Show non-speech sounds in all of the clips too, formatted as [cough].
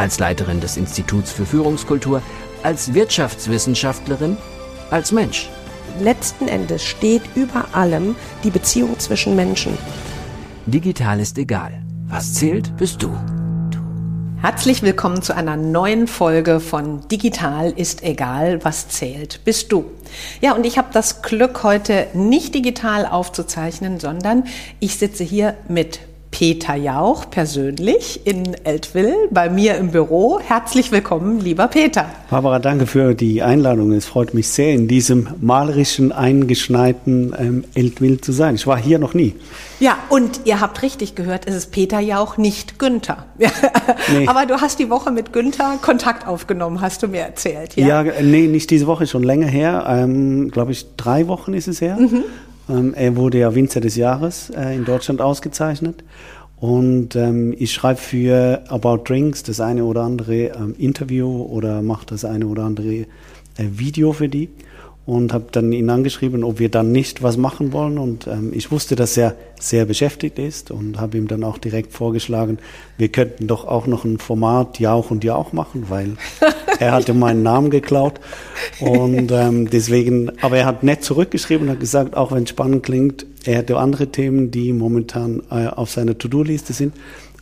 als Leiterin des Instituts für Führungskultur, als Wirtschaftswissenschaftlerin, als Mensch. Letzten Endes steht über allem die Beziehung zwischen Menschen. Digital ist egal. Was zählt, bist du. Herzlich willkommen zu einer neuen Folge von Digital ist egal, was zählt, bist du. Ja, und ich habe das Glück, heute nicht digital aufzuzeichnen, sondern ich sitze hier mit Peter Jauch persönlich in Eltville bei mir im Büro. Herzlich willkommen, lieber Peter. Barbara, danke für die Einladung. Es freut mich sehr, in diesem malerischen, eingeschneiten ähm, Eltville zu sein. Ich war hier noch nie. Ja, und ihr habt richtig gehört, es ist Peter Jauch, nicht Günther. [laughs] Nee. Aber du hast die Woche mit Günther Kontakt aufgenommen, hast du mir erzählt. Ja, ja nee, nicht diese Woche, schon länger her. Ähm, Glaube ich, drei Wochen ist es her. Mhm. Ähm, er wurde ja Winzer des Jahres äh, in Deutschland ausgezeichnet. Und ähm, ich schreibe für About Drinks das eine oder andere ähm, Interview oder mache das eine oder andere äh, Video für die und habe dann ihn angeschrieben, ob wir dann nicht was machen wollen. Und ähm, ich wusste, dass er sehr beschäftigt ist und habe ihm dann auch direkt vorgeschlagen, wir könnten doch auch noch ein Format Jauch und Jauch machen, weil [laughs] er hatte meinen Namen geklaut. Und ähm, deswegen, aber er hat nett zurückgeschrieben und hat gesagt, auch wenn es spannend klingt, er hätte andere Themen, die momentan äh, auf seiner To-Do-Liste sind.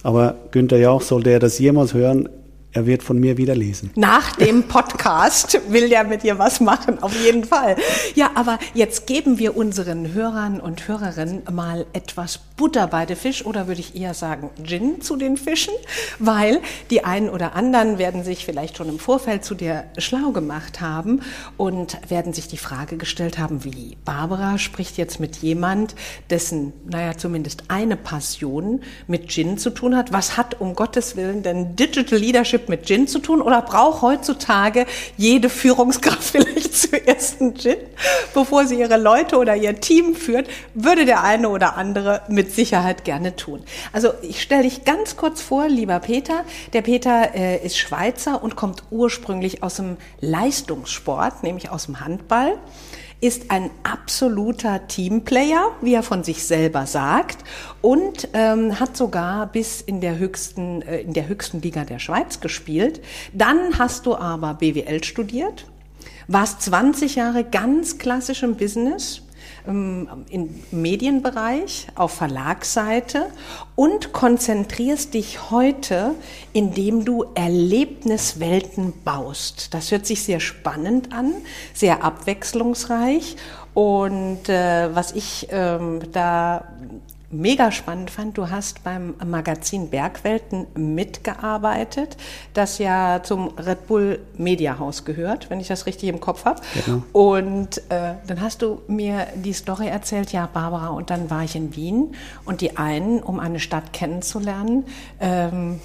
Aber Günther Jauch, sollte er das jemals hören, er wird von mir wieder lesen. Nach dem Podcast will der mit dir was machen, auf jeden Fall. Ja, aber jetzt geben wir unseren Hörern und Hörerinnen mal etwas Butter bei der Fisch oder würde ich eher sagen Gin zu den Fischen, weil die einen oder anderen werden sich vielleicht schon im Vorfeld zu dir schlau gemacht haben und werden sich die Frage gestellt haben, wie Barbara spricht jetzt mit jemand, dessen, naja, zumindest eine Passion mit Gin zu tun hat. Was hat um Gottes Willen denn Digital Leadership mit Gin zu tun oder braucht heutzutage jede Führungskraft [laughs] vielleicht zuerst einen Gin, bevor sie ihre Leute oder ihr Team führt, würde der eine oder andere mit Sicherheit gerne tun. Also ich stelle dich ganz kurz vor, lieber Peter. Der Peter äh, ist Schweizer und kommt ursprünglich aus dem Leistungssport, nämlich aus dem Handball ist ein absoluter Teamplayer, wie er von sich selber sagt, und ähm, hat sogar bis in der höchsten äh, in der höchsten Liga der Schweiz gespielt. Dann hast du aber BWL studiert, warst 20 Jahre ganz klassisch im Business im Medienbereich, auf Verlagsseite und konzentrierst dich heute, indem du Erlebniswelten baust. Das hört sich sehr spannend an, sehr abwechslungsreich und äh, was ich ähm, da mega spannend fand, du hast beim Magazin Bergwelten mitgearbeitet, das ja zum Red Bull Media Haus gehört, wenn ich das richtig im Kopf habe. Genau. Und äh, dann hast du mir die Story erzählt, ja, Barbara, und dann war ich in Wien und die einen, um eine Stadt kennenzulernen, ähm,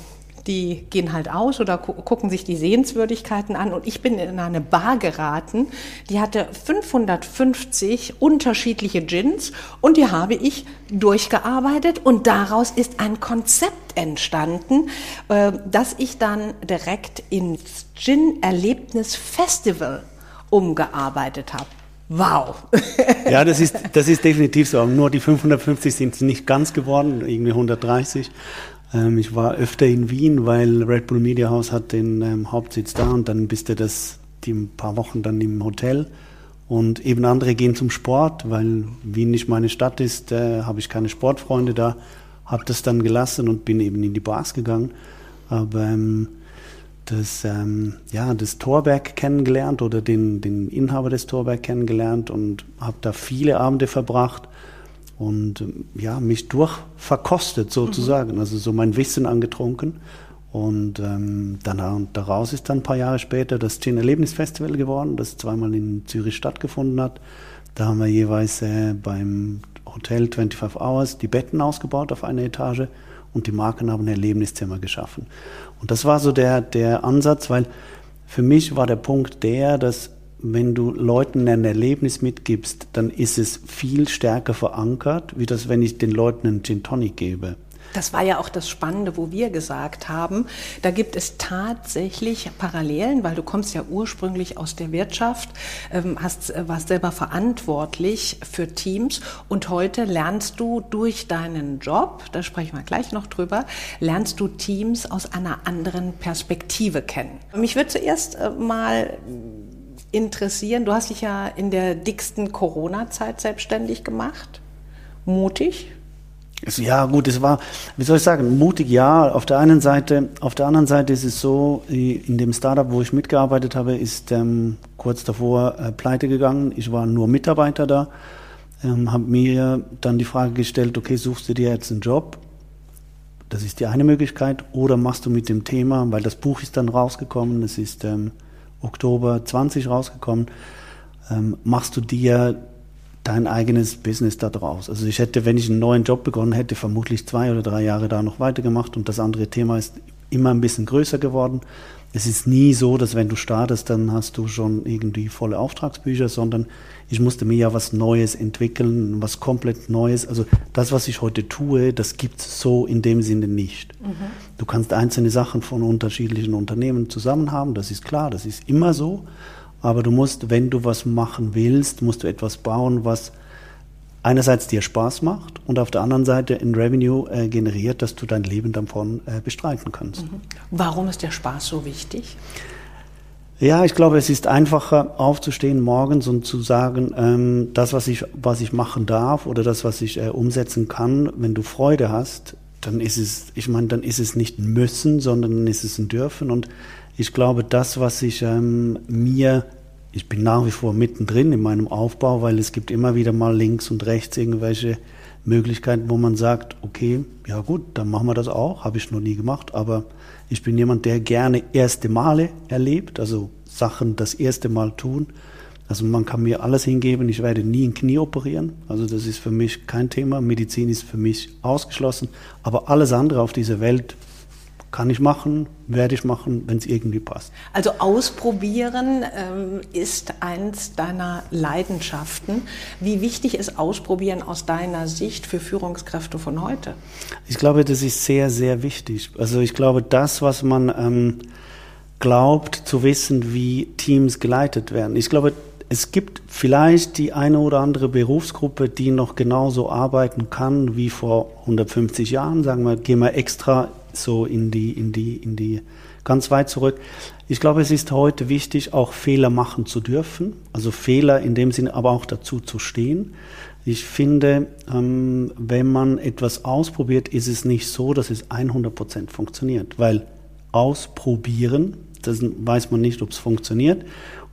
die gehen halt aus oder gu gucken sich die Sehenswürdigkeiten an. Und ich bin in eine Bar geraten, die hatte 550 unterschiedliche Gins und die habe ich durchgearbeitet und daraus ist ein Konzept entstanden, äh, das ich dann direkt ins Gin-Erlebnis-Festival umgearbeitet habe. Wow. [laughs] ja, das ist, das ist definitiv so. Nur die 550 sind nicht ganz geworden, irgendwie 130. Ähm, ich war öfter in Wien, weil Red Bull Media House hat den ähm, Hauptsitz da und dann bist du das die ein paar Wochen dann im Hotel. Und eben andere gehen zum Sport, weil Wien nicht meine Stadt ist, äh, habe ich keine Sportfreunde da, habe das dann gelassen und bin eben in die Bars gegangen. Aber ähm, das, ähm, ja, das Torberg kennengelernt oder den, den Inhaber des Torberg kennengelernt und habe da viele Abende verbracht und ja, mich durchverkostet sozusagen, mhm. also so mein Wissen angetrunken. Und ähm, dann, daraus ist dann ein paar Jahre später das Gin Erlebnisfestival geworden, das zweimal in Zürich stattgefunden hat. Da haben wir jeweils äh, beim Hotel 25 Hours die Betten ausgebaut auf einer Etage und die Marken haben ein Erlebniszimmer geschaffen. Und das war so der, der Ansatz, weil für mich war der Punkt der, dass wenn du Leuten ein Erlebnis mitgibst, dann ist es viel stärker verankert, wie das, wenn ich den Leuten einen Gin Tonic gebe. Das war ja auch das Spannende, wo wir gesagt haben, da gibt es tatsächlich Parallelen, weil du kommst ja ursprünglich aus der Wirtschaft, ähm, hast, äh, warst selber verantwortlich für Teams und heute lernst du durch deinen Job, da sprechen wir gleich noch drüber, lernst du Teams aus einer anderen Perspektive kennen. Mich würde zuerst äh, mal interessieren, du hast dich ja in der dicksten Corona-Zeit selbstständig gemacht. Mutig, ja, gut, es war, wie soll ich sagen, mutig ja. Auf der einen Seite, auf der anderen Seite ist es so, in dem Startup, wo ich mitgearbeitet habe, ist ähm, kurz davor äh, pleite gegangen. Ich war nur Mitarbeiter da, ähm, habe mir dann die Frage gestellt, okay, suchst du dir jetzt einen Job? Das ist die eine Möglichkeit. Oder machst du mit dem Thema, weil das Buch ist dann rausgekommen, es ist ähm, Oktober 20 rausgekommen, ähm, machst du dir dein eigenes Business da draus. Also ich hätte, wenn ich einen neuen Job begonnen hätte, vermutlich zwei oder drei Jahre da noch weitergemacht und das andere Thema ist immer ein bisschen größer geworden. Es ist nie so, dass wenn du startest, dann hast du schon irgendwie volle Auftragsbücher, sondern ich musste mir ja was Neues entwickeln, was komplett Neues. Also das, was ich heute tue, das gibt's so in dem Sinne nicht. Mhm. Du kannst einzelne Sachen von unterschiedlichen Unternehmen zusammen haben, das ist klar, das ist immer so. Aber du musst, wenn du was machen willst, musst du etwas bauen, was einerseits dir Spaß macht und auf der anderen Seite ein Revenue äh, generiert, dass du dein Leben davon äh, bestreiten kannst. Mhm. Warum ist der Spaß so wichtig? Ja, ich glaube, es ist einfacher aufzustehen morgens und zu sagen, ähm, das, was ich, was ich machen darf oder das, was ich äh, umsetzen kann, wenn du Freude hast, dann ist es, ich meine, dann ist es nicht ein Müssen, sondern dann ist es ein Dürfen. Und ich glaube, das, was ich ähm, mir, ich bin nach wie vor mittendrin in meinem Aufbau, weil es gibt immer wieder mal links und rechts irgendwelche Möglichkeiten, wo man sagt, okay, ja gut, dann machen wir das auch, habe ich noch nie gemacht, aber ich bin jemand, der gerne erste Male erlebt, also Sachen das erste Mal tun. Also man kann mir alles hingeben, ich werde nie ein Knie operieren, also das ist für mich kein Thema, Medizin ist für mich ausgeschlossen, aber alles andere auf dieser Welt kann ich machen, werde ich machen, wenn es irgendwie passt. Also ausprobieren ähm, ist eins deiner Leidenschaften. Wie wichtig ist Ausprobieren aus deiner Sicht für Führungskräfte von heute? Ich glaube, das ist sehr, sehr wichtig. Also ich glaube, das, was man ähm, glaubt zu wissen, wie Teams geleitet werden. Ich glaube, es gibt vielleicht die eine oder andere Berufsgruppe, die noch genauso arbeiten kann wie vor 150 Jahren. Sagen wir, gehen wir extra so in die, in die, in die, ganz weit zurück. Ich glaube, es ist heute wichtig, auch Fehler machen zu dürfen. Also Fehler in dem Sinne, aber auch dazu zu stehen. Ich finde, ähm, wenn man etwas ausprobiert, ist es nicht so, dass es 100 Prozent funktioniert, weil ausprobieren, das weiß man nicht, ob es funktioniert.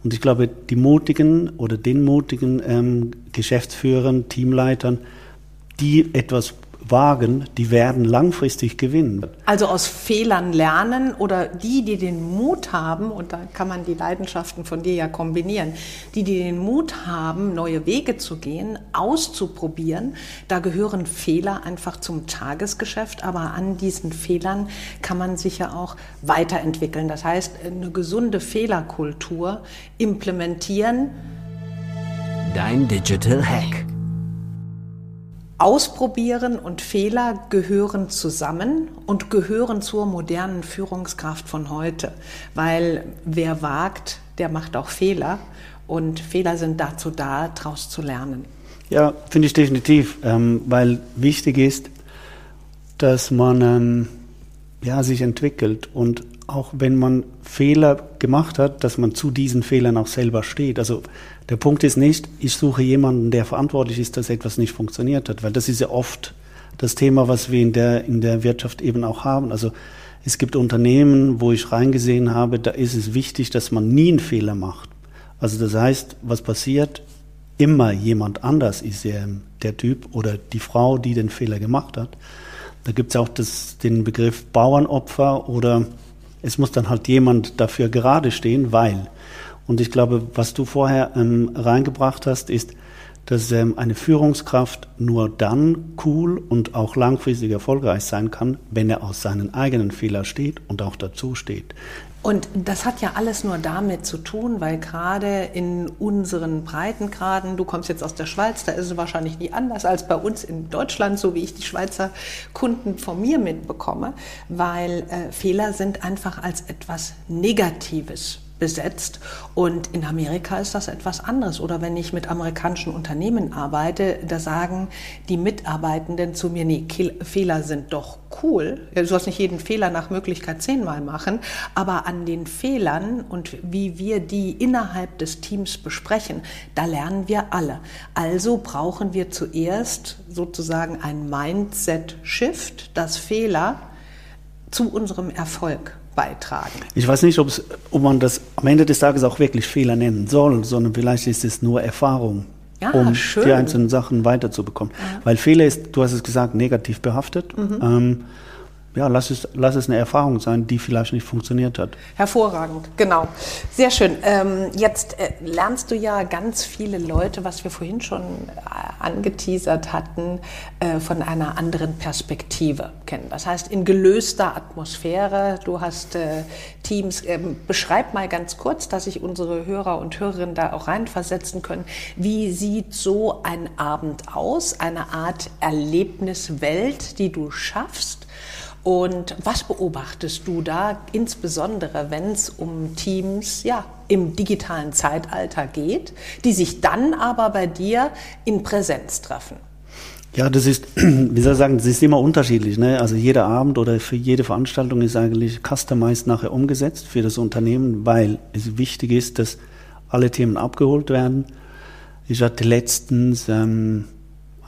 Und ich glaube, die mutigen oder den mutigen ähm, Geschäftsführern, Teamleitern, die etwas wagen, die werden langfristig gewinnen. Also aus Fehlern lernen oder die, die den Mut haben, und da kann man die Leidenschaften von dir ja kombinieren, die, die den Mut haben, neue Wege zu gehen, auszuprobieren, da gehören Fehler einfach zum Tagesgeschäft, aber an diesen Fehlern kann man sich ja auch weiterentwickeln. Das heißt, eine gesunde Fehlerkultur implementieren. Dein Digital Hack. Ausprobieren und Fehler gehören zusammen und gehören zur modernen Führungskraft von heute, weil wer wagt, der macht auch Fehler und Fehler sind dazu da, daraus zu lernen. Ja, finde ich definitiv, ähm, weil wichtig ist, dass man ähm, ja, sich entwickelt und auch wenn man Fehler gemacht hat, dass man zu diesen Fehlern auch selber steht. Also der Punkt ist nicht, ich suche jemanden, der verantwortlich ist, dass etwas nicht funktioniert hat, weil das ist ja oft das Thema, was wir in der, in der Wirtschaft eben auch haben. Also es gibt Unternehmen, wo ich reingesehen habe, da ist es wichtig, dass man nie einen Fehler macht. Also das heißt, was passiert? Immer jemand anders ist der, der Typ oder die Frau, die den Fehler gemacht hat. Da gibt es auch das, den Begriff Bauernopfer oder es muss dann halt jemand dafür gerade stehen, weil. Und ich glaube, was du vorher ähm, reingebracht hast, ist, dass ähm, eine Führungskraft nur dann cool und auch langfristig erfolgreich sein kann, wenn er aus seinen eigenen Fehlern steht und auch dazu steht. Und das hat ja alles nur damit zu tun, weil gerade in unseren Breitengraden, du kommst jetzt aus der Schweiz, da ist es wahrscheinlich nie anders als bei uns in Deutschland, so wie ich die Schweizer Kunden von mir mitbekomme, weil äh, Fehler sind einfach als etwas Negatives besetzt. Und in Amerika ist das etwas anderes. Oder wenn ich mit amerikanischen Unternehmen arbeite, da sagen die Mitarbeitenden zu mir, nee, Fehler sind doch cool. Du sollst nicht jeden Fehler nach Möglichkeit zehnmal machen, aber an den Fehlern und wie wir die innerhalb des Teams besprechen, da lernen wir alle. Also brauchen wir zuerst sozusagen ein Mindset-Shift, dass Fehler zu unserem Erfolg beitragen. Ich weiß nicht, ob man das am Ende des Tages auch wirklich Fehler nennen soll, sondern vielleicht ist es nur Erfahrung. Ja, um schön. die einzelnen Sachen weiterzubekommen. Ja. Weil Fehler ist, du hast es gesagt, negativ behaftet. Mhm. Ähm, ja, lass es, lass es eine Erfahrung sein, die vielleicht nicht funktioniert hat. Hervorragend, genau. Sehr schön. Ähm, jetzt äh, lernst du ja ganz viele Leute, was wir vorhin schon äh, angeteasert hatten, äh, von einer anderen Perspektive kennen. Das heißt, in gelöster Atmosphäre. Du hast äh, Teams. Ähm, beschreib mal ganz kurz, dass sich unsere Hörer und Hörerinnen da auch reinversetzen können. Wie sieht so ein Abend aus? Eine Art Erlebniswelt, die du schaffst? Und was beobachtest du da, insbesondere wenn es um Teams ja, im digitalen Zeitalter geht, die sich dann aber bei dir in Präsenz treffen? Ja, das ist, [clears throat] wie soll ich sagen, das ist immer unterschiedlich. Ne? Also jeder Abend oder für jede Veranstaltung ist eigentlich customized nachher umgesetzt für das Unternehmen, weil es wichtig ist, dass alle Themen abgeholt werden. Ich hatte letztens ähm,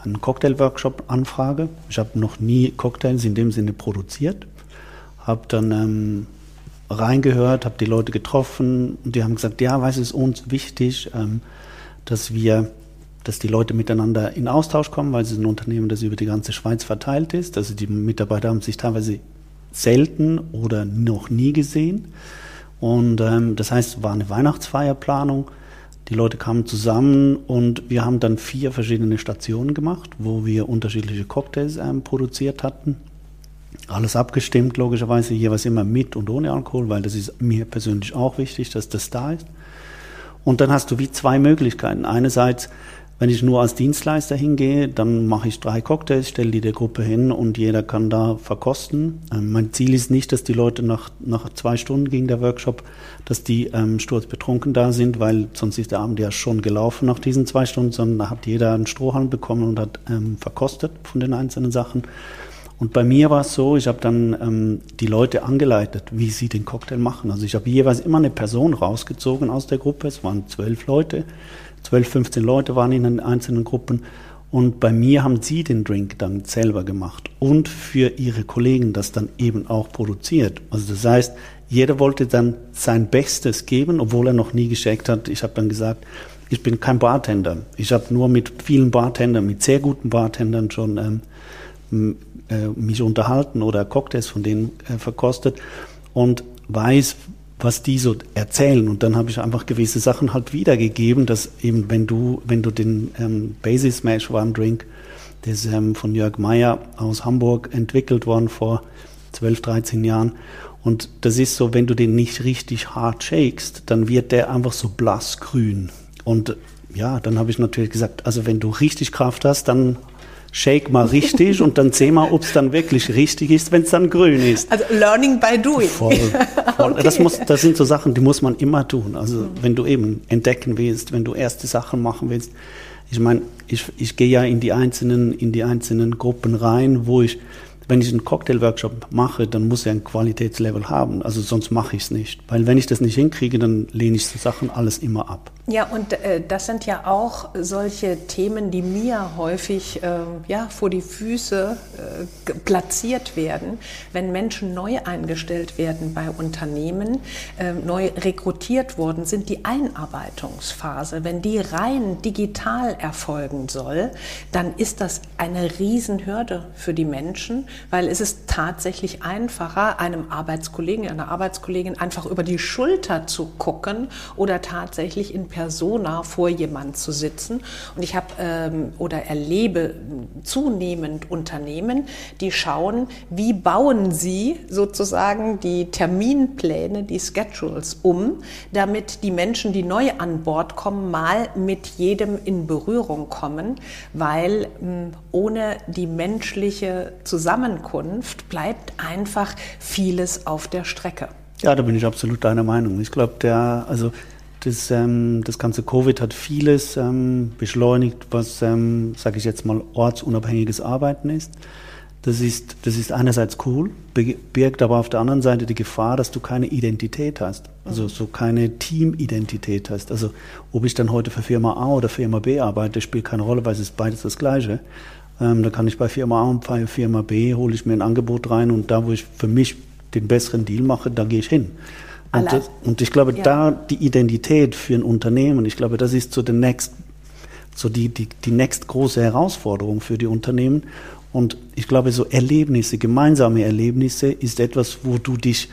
einen Cocktail-Workshop-Anfrage. Ich habe noch nie Cocktails in dem Sinne produziert. Habe dann ähm, reingehört, habe die Leute getroffen und die haben gesagt, ja, weiß es ist uns wichtig, ähm, dass wir, dass die Leute miteinander in Austausch kommen, weil es ist ein Unternehmen, das über die ganze Schweiz verteilt ist. Also die Mitarbeiter haben sich teilweise selten oder noch nie gesehen. Und ähm, das heißt, war eine Weihnachtsfeierplanung die Leute kamen zusammen und wir haben dann vier verschiedene Stationen gemacht, wo wir unterschiedliche Cocktails ähm, produziert hatten. Alles abgestimmt, logischerweise, jeweils immer mit und ohne Alkohol, weil das ist mir persönlich auch wichtig, dass das da ist. Und dann hast du wie zwei Möglichkeiten. Einerseits wenn ich nur als Dienstleister hingehe, dann mache ich drei Cocktails, stelle die der Gruppe hin und jeder kann da verkosten. Ähm, mein Ziel ist nicht, dass die Leute nach, nach zwei Stunden ging der Workshop, dass die ähm, sturzbetrunken da sind, weil sonst ist der Abend ja schon gelaufen nach diesen zwei Stunden, sondern da hat jeder einen Strohhalm bekommen und hat ähm, verkostet von den einzelnen Sachen. Und bei mir war es so, ich habe dann ähm, die Leute angeleitet, wie sie den Cocktail machen. Also ich habe jeweils immer eine Person rausgezogen aus der Gruppe, es waren zwölf Leute 12, 15 Leute waren in den einzelnen Gruppen. Und bei mir haben sie den Drink dann selber gemacht und für ihre Kollegen das dann eben auch produziert. Also das heißt, jeder wollte dann sein Bestes geben, obwohl er noch nie gescheckt hat. Ich habe dann gesagt, ich bin kein Bartender. Ich habe nur mit vielen Bartendern, mit sehr guten Bartendern schon ähm, äh, mich unterhalten oder Cocktails von denen äh, verkostet und weiß, was die so erzählen. Und dann habe ich einfach gewisse Sachen halt wiedergegeben, dass eben, wenn du, wenn du den ähm, Basis Smash One Drink, der ist ähm, von Jörg Meyer aus Hamburg entwickelt worden vor 12, 13 Jahren. Und das ist so, wenn du den nicht richtig hart shakest, dann wird der einfach so blassgrün. Und ja, dann habe ich natürlich gesagt, also wenn du richtig Kraft hast, dann shake mal richtig und dann seh mal, ob es dann wirklich richtig ist, wenn es dann grün ist. Also learning by doing. Voll, voll. [laughs] okay. das, muss, das sind so Sachen, die muss man immer tun. Also mhm. wenn du eben entdecken willst, wenn du erste Sachen machen willst. Ich meine, ich, ich gehe ja in die einzelnen, in die einzelnen Gruppen rein, wo ich wenn ich einen Cocktail-Workshop mache, dann muss er ein Qualitätslevel haben. Also sonst mache ich es nicht. Weil wenn ich das nicht hinkriege, dann lehne ich so Sachen alles immer ab. Ja, und äh, das sind ja auch solche Themen, die mir häufig äh, ja, vor die Füße äh, platziert werden, wenn Menschen neu eingestellt werden bei Unternehmen, ähm, neu rekrutiert worden sind, die Einarbeitungsphase. Wenn die rein digital erfolgen soll, dann ist das eine Riesenhürde für die Menschen weil es ist tatsächlich einfacher, einem Arbeitskollegen, einer Arbeitskollegin einfach über die Schulter zu gucken oder tatsächlich in Persona vor jemand zu sitzen. Und ich habe ähm, oder erlebe zunehmend Unternehmen, die schauen, wie bauen sie sozusagen die Terminpläne, die Schedules um, damit die Menschen, die neu an Bord kommen, mal mit jedem in Berührung kommen, weil hm, ohne die menschliche Zusammenkunft bleibt einfach vieles auf der Strecke. Ja, da bin ich absolut deiner Meinung. Ich glaube, der, also das, ähm, das ganze Covid hat vieles ähm, beschleunigt, was, ähm, sage ich jetzt mal, ortsunabhängiges Arbeiten ist. Das ist, das ist einerseits cool, birgt aber auf der anderen Seite die Gefahr, dass du keine Identität hast. Also so keine Teamidentität hast. Also ob ich dann heute für Firma A oder Firma B arbeite, spielt keine Rolle, weil es ist beides das Gleiche. Ähm, da kann ich bei Firma A und bei Firma B hole ich mir ein Angebot rein und da, wo ich für mich den besseren Deal mache, da gehe ich hin. Und, das, und ich glaube, ja. da die Identität für ein Unternehmen, ich glaube, das ist so der next, so die, die, die next große Herausforderung für die Unternehmen. Und ich glaube, so Erlebnisse, gemeinsame Erlebnisse ist etwas, wo du dich,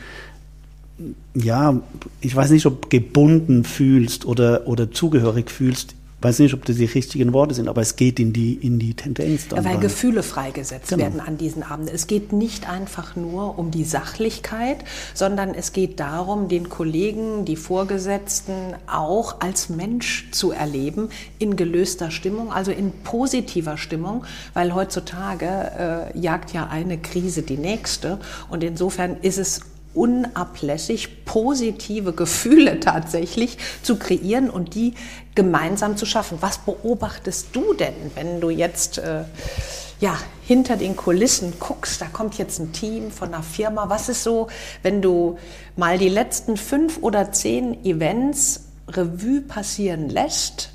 ja, ich weiß nicht, ob gebunden fühlst oder, oder zugehörig fühlst weiß nicht, ob das die richtigen Worte sind, aber es geht in die, in die Tendenz. Dann Weil rein. Gefühle freigesetzt genau. werden an diesen Abenden. Es geht nicht einfach nur um die Sachlichkeit, sondern es geht darum, den Kollegen, die Vorgesetzten auch als Mensch zu erleben, in gelöster Stimmung, also in positiver Stimmung, weil heutzutage äh, jagt ja eine Krise die nächste. Und insofern ist es unablässig positive Gefühle [laughs] tatsächlich zu kreieren und die gemeinsam zu schaffen. Was beobachtest du denn, wenn du jetzt äh, ja, hinter den Kulissen guckst? Da kommt jetzt ein Team von einer Firma. Was ist so, wenn du mal die letzten fünf oder zehn Events Revue passieren lässt?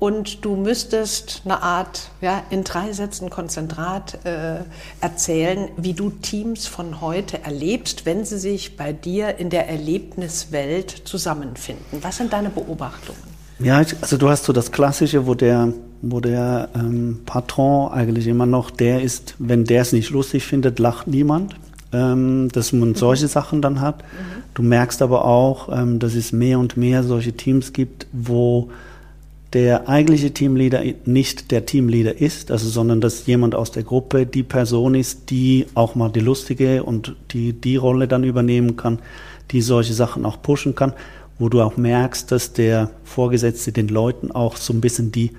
Und du müsstest eine Art, ja, in drei Sätzen Konzentrat äh, erzählen, wie du Teams von heute erlebst, wenn sie sich bei dir in der Erlebniswelt zusammenfinden. Was sind deine Beobachtungen? Ja, also du hast so das Klassische, wo der, wo der ähm, Patron eigentlich immer noch der ist, wenn der es nicht lustig findet, lacht niemand. Ähm, dass man solche mhm. Sachen dann hat. Mhm. Du merkst aber auch, ähm, dass es mehr und mehr solche Teams gibt, wo der eigentliche Teamleader nicht der Teamleader ist, also sondern dass jemand aus der Gruppe die Person ist, die auch mal die lustige und die die Rolle dann übernehmen kann, die solche Sachen auch pushen kann, wo du auch merkst, dass der Vorgesetzte den Leuten auch so ein bisschen die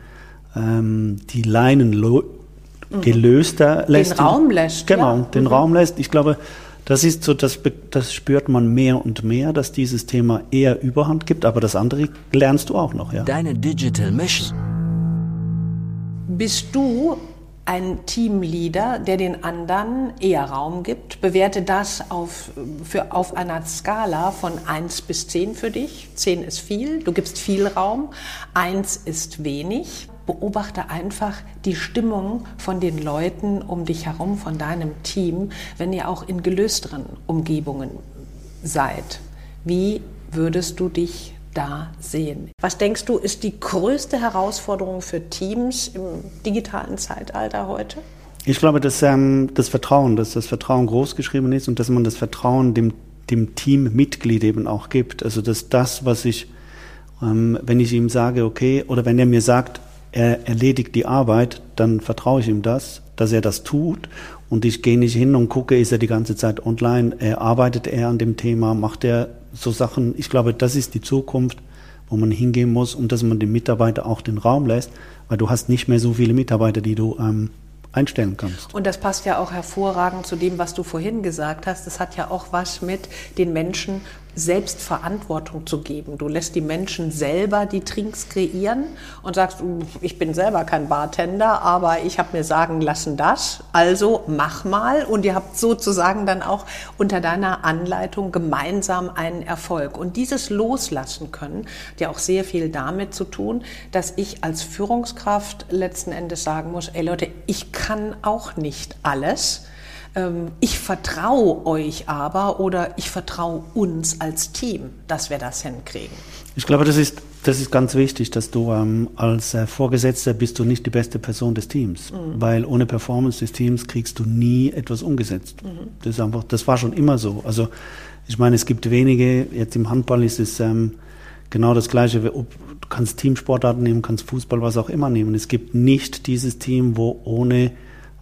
ähm, die Leinen mhm. gelöster lässt. Den Raum lässt. Genau, ja. den mhm. Raum lässt. Ich glaube, das ist so, das, das spürt man mehr und mehr, dass dieses Thema eher Überhand gibt, aber das andere lernst du auch noch, ja. Deine Digital Mission. Bist du ein Teamleader, der den anderen eher Raum gibt? Bewerte das auf, für, auf einer Skala von 1 bis 10 für dich. 10 ist viel, du gibst viel Raum, 1 ist wenig beobachte einfach die Stimmung von den Leuten um dich herum, von deinem Team, wenn ihr auch in gelösteren Umgebungen seid. Wie würdest du dich da sehen? Was denkst du, ist die größte Herausforderung für Teams im digitalen Zeitalter heute? Ich glaube, dass ähm, das Vertrauen, dass das Vertrauen groß geschrieben ist und dass man das Vertrauen dem, dem Teammitglied eben auch gibt. Also dass das, was ich, ähm, wenn ich ihm sage, okay, oder wenn er mir sagt, er erledigt die Arbeit, dann vertraue ich ihm das, dass er das tut und ich gehe nicht hin und gucke, ist er die ganze Zeit online, er arbeitet er an dem Thema, macht er so Sachen. Ich glaube, das ist die Zukunft, wo man hingehen muss und dass man dem Mitarbeiter auch den Raum lässt, weil du hast nicht mehr so viele Mitarbeiter, die du ähm, einstellen kannst. Und das passt ja auch hervorragend zu dem, was du vorhin gesagt hast. Das hat ja auch was mit den Menschen selbst Verantwortung zu geben. Du lässt die Menschen selber die Trinks kreieren und sagst, ich bin selber kein Bartender, aber ich habe mir sagen lassen das, also mach mal und ihr habt sozusagen dann auch unter deiner Anleitung gemeinsam einen Erfolg. Und dieses Loslassen können hat ja auch sehr viel damit zu tun, dass ich als Führungskraft letzten Endes sagen muss, ey Leute, ich kann auch nicht alles ähm, ich vertraue euch aber oder ich vertraue uns als Team, dass wir das hinkriegen. Ich glaube, das ist, das ist ganz wichtig, dass du ähm, als äh, Vorgesetzter bist du nicht die beste Person des Teams, mhm. weil ohne Performance des Teams kriegst du nie etwas umgesetzt. Mhm. Das ist einfach, das war schon immer so. Also ich meine, es gibt wenige. Jetzt im Handball ist es ähm, genau das Gleiche. Du kannst Teamsportarten nehmen, kannst Fußball, was auch immer nehmen. Es gibt nicht dieses Team, wo ohne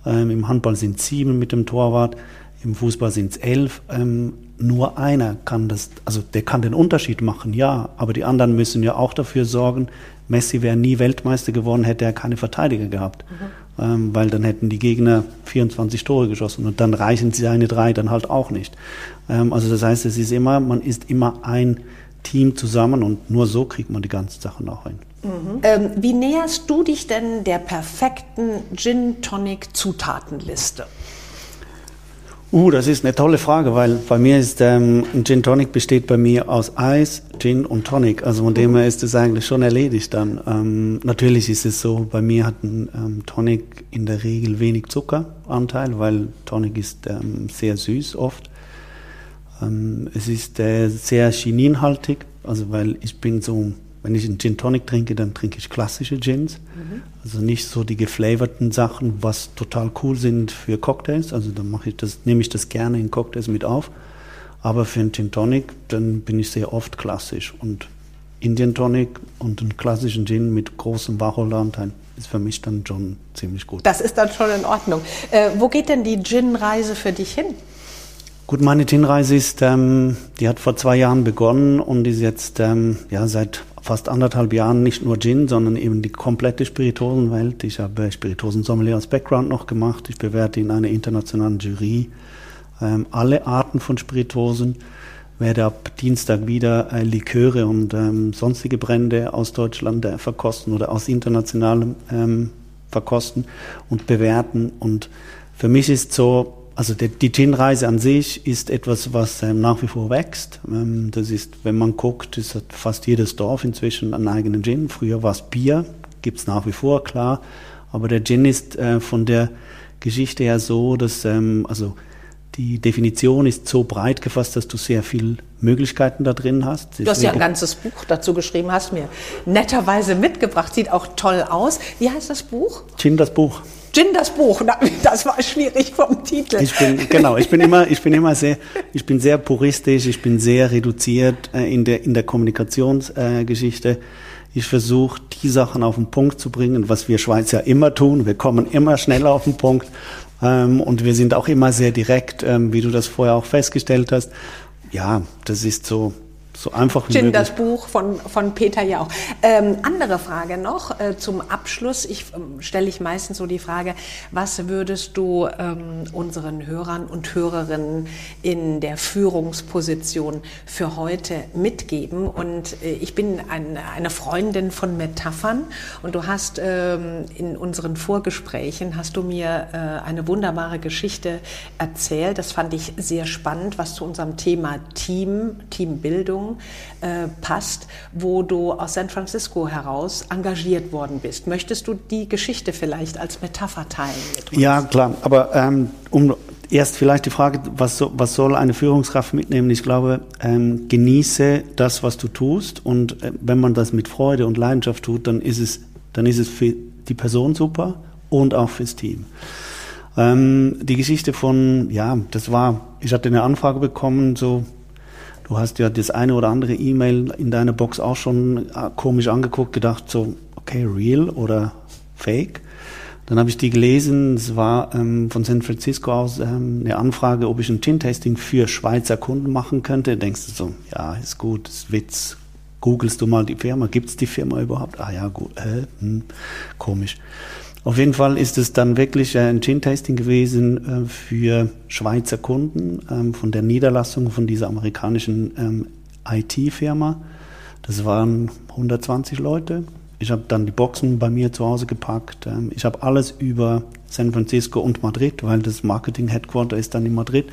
ähm, im Handball sind sieben mit dem Torwart, im Fußball sind es elf. Ähm, nur einer kann das, also der kann den Unterschied machen, ja, aber die anderen müssen ja auch dafür sorgen. Messi wäre nie Weltmeister geworden, hätte er keine Verteidiger gehabt, mhm. ähm, weil dann hätten die Gegner 24 Tore geschossen und dann reichen seine drei dann halt auch nicht. Ähm, also das heißt, es ist immer, man ist immer ein Team zusammen und nur so kriegt man die ganzen Sachen auch hin. Mhm. Ähm, wie näherst du dich denn der perfekten Gin Tonic Zutatenliste? Uh, das ist eine tolle Frage, weil bei mir ist ähm, ein Gin Tonic besteht bei mir aus Eis, Gin und Tonic. Also von dem her ist es eigentlich schon erledigt dann. Ähm, natürlich ist es so, bei mir hat ein ähm, Tonic in der Regel wenig Zuckeranteil, weil Tonic ist ähm, sehr süß oft. Ähm, es ist äh, sehr chininhaltig, also weil ich bin so wenn ich einen Gin Tonic trinke, dann trinke ich klassische Gins. Mhm. Also nicht so die geflavorten Sachen, was total cool sind für Cocktails. Also dann mache ich das, nehme ich das gerne in Cocktails mit auf. Aber für einen Gin Tonic, dann bin ich sehr oft klassisch. Und Indian Tonic und einen klassischen Gin mit großem Wacholderanteil ist für mich dann schon ziemlich gut. Das ist dann schon in Ordnung. Äh, wo geht denn die Gin-Reise für dich hin? Gut, meine Gin-Reise ist, ähm, die hat vor zwei Jahren begonnen und ist jetzt ähm, ja seit fast anderthalb Jahren nicht nur Gin, sondern eben die komplette Spirituosenwelt. Ich habe Spirituosensommelier als Background noch gemacht. Ich bewerte in einer internationalen Jury ähm, alle Arten von Spirituosen. Werde ab Dienstag wieder äh, Liköre und ähm, sonstige Brände aus Deutschland äh, verkosten oder aus internationalem ähm, verkosten und bewerten. Und für mich ist so, also die, die Gin-Reise an sich ist etwas, was ähm, nach wie vor wächst. Ähm, das ist, wenn man guckt, ist fast jedes Dorf inzwischen einen eigenen Gin. Früher war es Bier, gibt es nach wie vor, klar. Aber der Gin ist äh, von der Geschichte her so, dass ähm, also die Definition ist so breit gefasst, dass du sehr viele Möglichkeiten da drin hast. Du hast ja ein ganzes Buch dazu geschrieben, hast mir netterweise mitgebracht, sieht auch toll aus. Wie heißt das Buch? Gin, das Buch. Gin das Buch, das war schwierig vom Titel. Ich bin, genau, ich bin immer, ich bin immer sehr, ich bin sehr puristisch, ich bin sehr reduziert äh, in der, in der Kommunikationsgeschichte. Äh, ich versuche, die Sachen auf den Punkt zu bringen, was wir Schweizer immer tun. Wir kommen immer schneller auf den Punkt. Ähm, und wir sind auch immer sehr direkt, ähm, wie du das vorher auch festgestellt hast. Ja, das ist so, so einfach wie Gin, das Buch von, von Peter Jauch. Ähm, andere Frage noch äh, zum Abschluss. Ich ähm, stelle ich meistens so die Frage, was würdest du ähm, unseren Hörern und Hörerinnen in der Führungsposition für heute mitgeben? Und äh, ich bin ein, eine Freundin von Metaphern und du hast ähm, in unseren Vorgesprächen hast du mir äh, eine wunderbare Geschichte erzählt. Das fand ich sehr spannend, was zu unserem Thema Team, Teambildung äh, passt, wo du aus San Francisco heraus engagiert worden bist. Möchtest du die Geschichte vielleicht als Metapher teilen? Ja, klar. Aber ähm, um erst vielleicht die Frage, was, so, was soll eine Führungskraft mitnehmen? Ich glaube, ähm, genieße das, was du tust. Und äh, wenn man das mit Freude und Leidenschaft tut, dann ist es, dann ist es für die Person super und auch fürs Team. Ähm, die Geschichte von, ja, das war, ich hatte eine Anfrage bekommen, so Du hast ja das eine oder andere E-Mail in deiner Box auch schon äh, komisch angeguckt, gedacht so, okay, real oder fake. Dann habe ich die gelesen, es war ähm, von San Francisco aus ähm, eine Anfrage, ob ich ein Gin-Tasting für Schweizer Kunden machen könnte. Denkst du so, ja, ist gut, ist Witz. Googlest du mal die Firma, gibt es die Firma überhaupt? Ah ja, gut, äh, hm, komisch. Auf jeden Fall ist es dann wirklich äh, ein Gin-Tasting gewesen äh, für Schweizer Kunden ähm, von der Niederlassung von dieser amerikanischen ähm, IT-Firma. Das waren 120 Leute. Ich habe dann die Boxen bei mir zu Hause gepackt. Ähm, ich habe alles über San Francisco und Madrid, weil das Marketing-Headquarter ist dann in Madrid.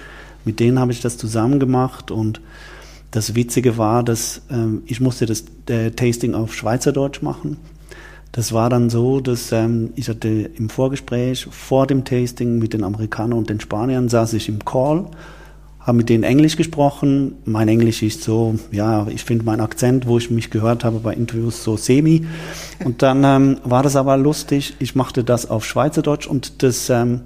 Mit denen habe ich das zusammen gemacht und das Witzige war, dass ich musste das Tasting auf Schweizerdeutsch machen Das war dann so, dass ähm, ich hatte im Vorgespräch vor dem Tasting mit den Amerikanern und den Spaniern saß ich im Call, habe mit denen Englisch gesprochen. Mein Englisch ist so, ja, ich finde mein Akzent, wo ich mich gehört habe bei Interviews, so semi. Und dann ähm, war das aber lustig. Ich machte das auf Schweizerdeutsch und das ähm,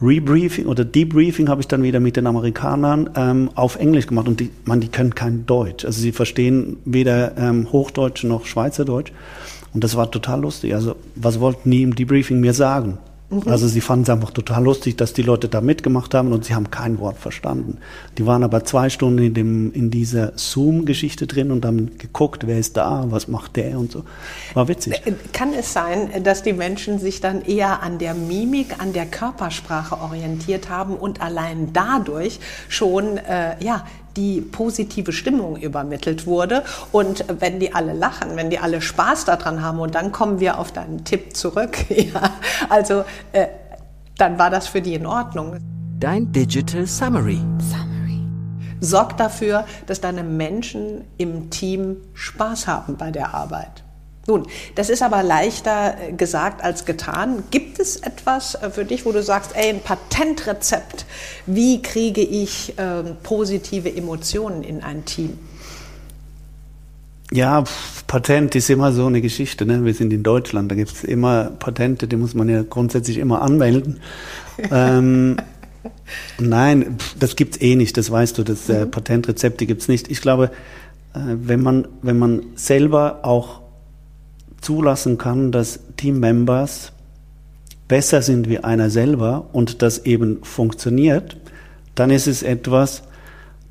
Rebriefing oder Debriefing habe ich dann wieder mit den Amerikanern ähm, auf Englisch gemacht und die, man, die können kein Deutsch. Also sie verstehen weder ähm, Hochdeutsch noch Schweizerdeutsch. Und das war total lustig. Also, was wollten die im Debriefing mir sagen? Mhm. Also sie fanden es einfach total lustig, dass die Leute da mitgemacht haben und sie haben kein Wort verstanden. Die waren aber zwei Stunden in, dem, in dieser Zoom-Geschichte drin und haben geguckt, wer ist da, was macht der und so. War witzig. Äh, kann es sein, dass die Menschen sich dann eher an der Mimik, an der Körpersprache orientiert haben und allein dadurch schon äh, ja, die positive Stimmung übermittelt wurde. Und wenn die alle lachen, wenn die alle Spaß daran haben, und dann kommen wir auf deinen Tipp zurück, [laughs] ja, also äh, dann war das für die in Ordnung. Dein Digital Summary. Summary. Sorg dafür, dass deine Menschen im Team Spaß haben bei der Arbeit. Nun, das ist aber leichter äh, gesagt als getan. Gibt es etwas äh, für dich, wo du sagst, ey, ein Patentrezept, wie kriege ich äh, positive Emotionen in ein Team? Ja, Patent ist immer so eine Geschichte. Ne? Wir sind in Deutschland, da gibt es immer Patente, die muss man ja grundsätzlich immer anmelden. [laughs] ähm, nein, das gibt es eh nicht, das weißt du, das äh, mhm. Patentrezepte es nicht. Ich glaube, äh, wenn man, wenn man selber auch zulassen kann, dass Teammembers besser sind wie einer selber und das eben funktioniert, dann ist es etwas,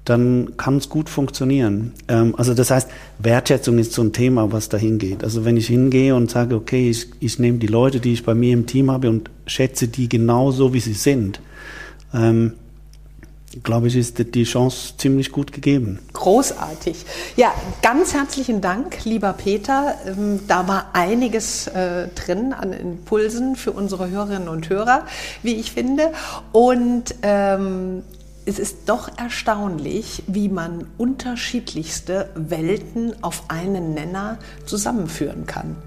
dann kann es gut funktionieren. Ähm, also das heißt, Wertschätzung ist so ein Thema, was dahin geht. Also wenn ich hingehe und sage, okay, ich, ich nehme die Leute, die ich bei mir im Team habe und schätze die genauso, wie sie sind, ähm, glaube ich, ist die Chance ziemlich gut gegeben. Großartig. Ja, ganz herzlichen Dank, lieber Peter. Ähm, da war einiges äh, drin an Impulsen für unsere Hörerinnen und Hörer, wie ich finde. Und ähm, es ist doch erstaunlich, wie man unterschiedlichste Welten auf einen Nenner zusammenführen kann.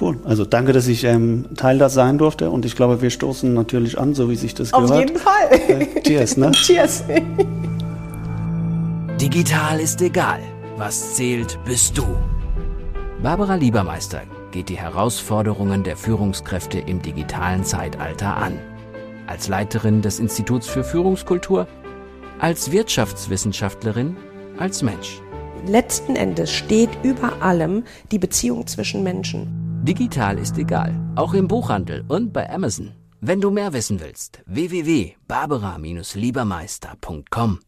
Cool. Also danke, dass ich ähm, Teil da sein durfte und ich glaube, wir stoßen natürlich an, so wie sich das Auf gehört. Auf jeden Fall. Äh, cheers, ne? [laughs] cheers. Digital ist egal. Was zählt, bist du. Barbara Liebermeister geht die Herausforderungen der Führungskräfte im digitalen Zeitalter an. Als Leiterin des Instituts für Führungskultur, als Wirtschaftswissenschaftlerin, als Mensch. Letzten Endes steht über allem die Beziehung zwischen Menschen. Digital ist egal, auch im Buchhandel und bei Amazon. Wenn du mehr wissen willst, www.barbara-liebermeister.com.